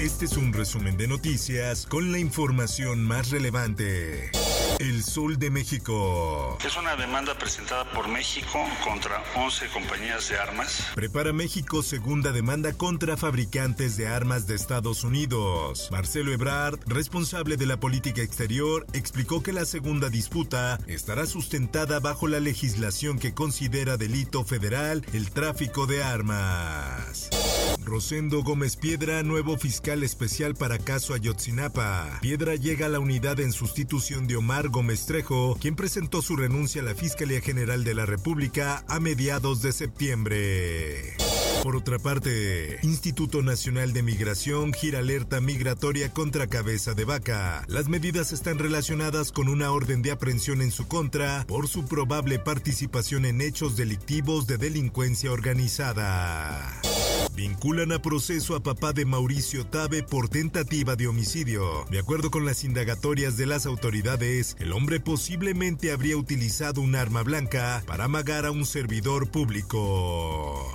Este es un resumen de noticias con la información más relevante. El Sol de México. Es una demanda presentada por México contra 11 compañías de armas. Prepara México segunda demanda contra fabricantes de armas de Estados Unidos. Marcelo Ebrard, responsable de la política exterior, explicó que la segunda disputa estará sustentada bajo la legislación que considera delito federal el tráfico de armas. Rosendo Gómez Piedra, nuevo fiscal especial para caso Ayotzinapa. Piedra llega a la unidad en sustitución de Omar Gómez Trejo, quien presentó su renuncia a la Fiscalía General de la República a mediados de septiembre. Por otra parte, Instituto Nacional de Migración gira alerta migratoria contra cabeza de vaca. Las medidas están relacionadas con una orden de aprehensión en su contra por su probable participación en hechos delictivos de delincuencia organizada. Vinculan a proceso a papá de Mauricio Tabe por tentativa de homicidio. De acuerdo con las indagatorias de las autoridades, el hombre posiblemente habría utilizado un arma blanca para amagar a un servidor público.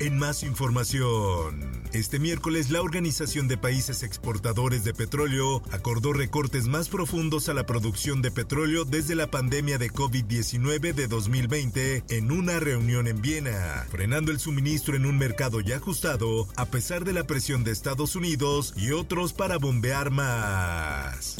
En más información, este miércoles la Organización de Países Exportadores de Petróleo acordó recortes más profundos a la producción de petróleo desde la pandemia de COVID-19 de 2020 en una reunión en Viena, frenando el suministro en un mercado ya ajustado a pesar de la presión de Estados Unidos y otros para bombear más.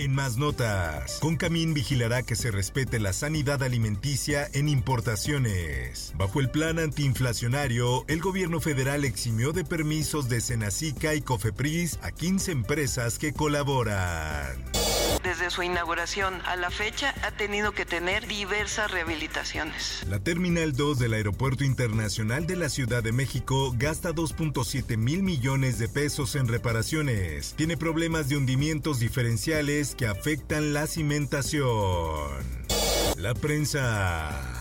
En más notas, Concamín vigilará que se respete la sanidad alimenticia en importaciones. Bajo el plan antiinflacionario, el gobierno federal eximió de permisos de Senacica y Cofepris a 15 empresas que colaboran. Desde su inauguración a la fecha ha tenido que tener diversas rehabilitaciones. La Terminal 2 del Aeropuerto Internacional de la Ciudad de México gasta 2.7 mil millones de pesos en reparaciones. Tiene problemas de hundimientos diferenciales que afectan la cimentación. La prensa.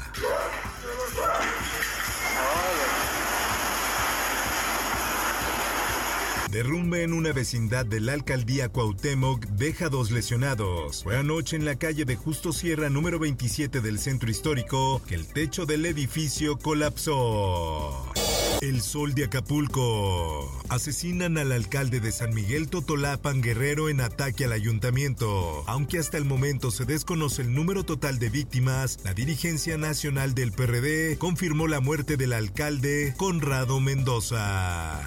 Derrumbe en una vecindad de la alcaldía Cuauhtémoc deja dos lesionados. Fue anoche en la calle de Justo Sierra número 27 del centro histórico que el techo del edificio colapsó. El sol de Acapulco. Asesinan al alcalde de San Miguel Totolapan Guerrero en ataque al ayuntamiento. Aunque hasta el momento se desconoce el número total de víctimas, la dirigencia nacional del PRD confirmó la muerte del alcalde Conrado Mendoza.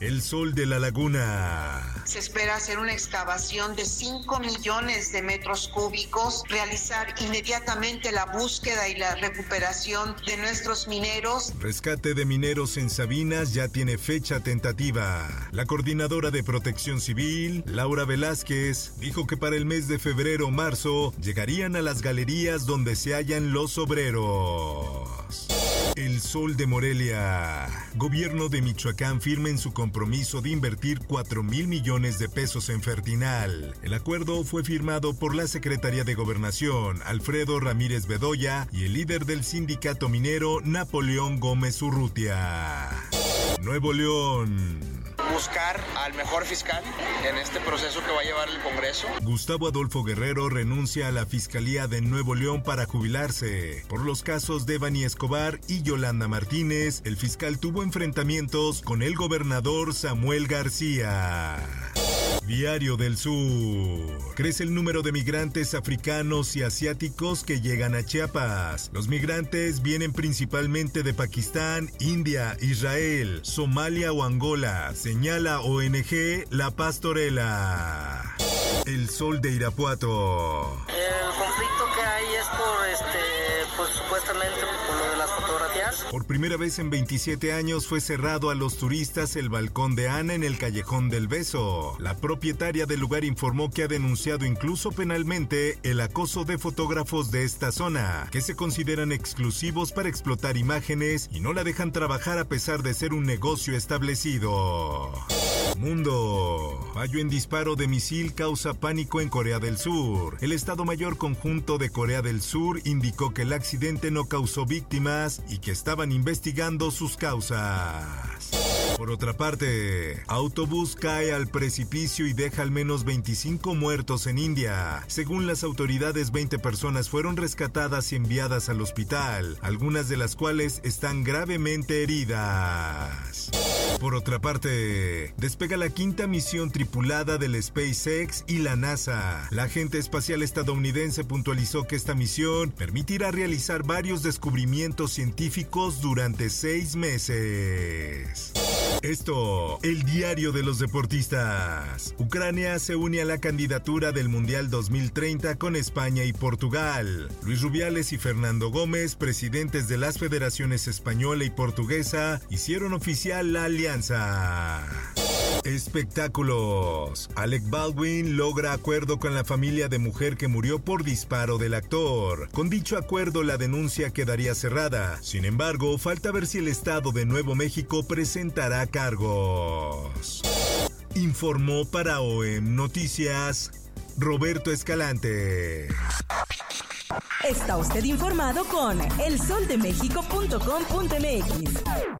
El sol de la laguna. Se espera hacer una excavación de 5 millones de metros cúbicos, realizar inmediatamente la búsqueda y la recuperación de nuestros mineros. Rescate de mineros en Sabinas ya tiene fecha tentativa. La coordinadora de protección civil, Laura Velázquez, dijo que para el mes de febrero o marzo llegarían a las galerías donde se hallan los obreros. El Sol de Morelia. Gobierno de Michoacán firma en su compromiso de invertir 4 mil millones de pesos en Fertinal. El acuerdo fue firmado por la Secretaría de Gobernación, Alfredo Ramírez Bedoya, y el líder del sindicato minero, Napoleón Gómez Urrutia. Nuevo León buscar al mejor fiscal en este proceso que va a llevar el Congreso. Gustavo Adolfo Guerrero renuncia a la Fiscalía de Nuevo León para jubilarse. Por los casos de Bani Escobar y Yolanda Martínez, el fiscal tuvo enfrentamientos con el gobernador Samuel García. Diario del Sur. Crece el número de migrantes africanos y asiáticos que llegan a Chiapas. Los migrantes vienen principalmente de Pakistán, India, Israel, Somalia o Angola, señala ONG La Pastorela. El Sol de Irapuato. El conflicto que hay es por, este, pues supuestamente por de las fotografías Por primera vez en 27 años fue cerrado a los turistas el balcón de Ana en el Callejón del Beso. La propietaria del lugar informó que ha denunciado incluso penalmente el acoso de fotógrafos de esta zona, que se consideran exclusivos para explotar imágenes y no la dejan trabajar a pesar de ser un negocio establecido. Mundo. Fallo en disparo de misil causa pánico en Corea del Sur. El Estado Mayor Conjunto de Corea del Sur indicó que el accidente no causó víctimas y que estaban investigando sus causas. Por otra parte, autobús cae al precipicio y deja al menos 25 muertos en India. Según las autoridades, 20 personas fueron rescatadas y enviadas al hospital, algunas de las cuales están gravemente heridas. Por otra parte, despega la quinta misión tripulada del SpaceX y la NASA. La agente espacial estadounidense puntualizó que esta misión permitirá realizar varios descubrimientos científicos durante seis meses. Esto, el diario de los deportistas. Ucrania se une a la candidatura del Mundial 2030 con España y Portugal. Luis Rubiales y Fernando Gómez, presidentes de las federaciones española y portuguesa, hicieron oficial la alianza. Espectáculos. Alec Baldwin logra acuerdo con la familia de mujer que murió por disparo del actor. Con dicho acuerdo la denuncia quedaría cerrada. Sin embargo, falta ver si el Estado de Nuevo México presentará cargos. Informó para OEM Noticias Roberto Escalante. Está usted informado con elsoldemexico.com.mx.